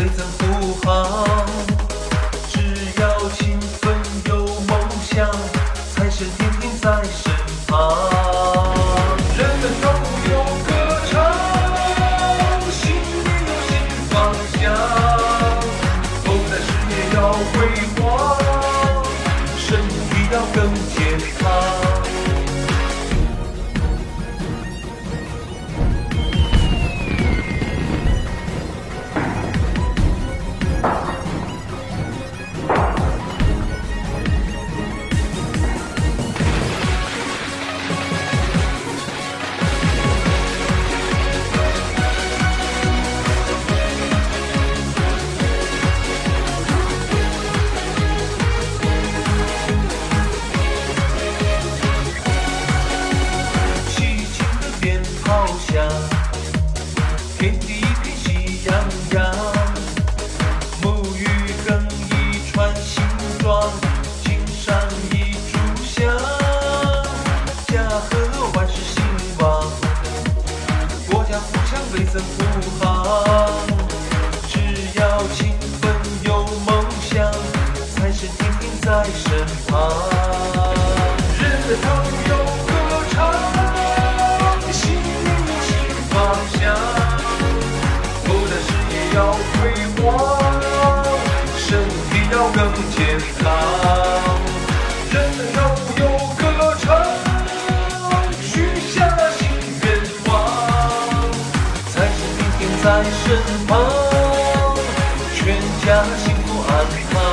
为咱护航青山一炷香家和万事兴旺国家富强为生人人跳舞有歌唱许下新愿望财神天天在身旁全家幸福安康。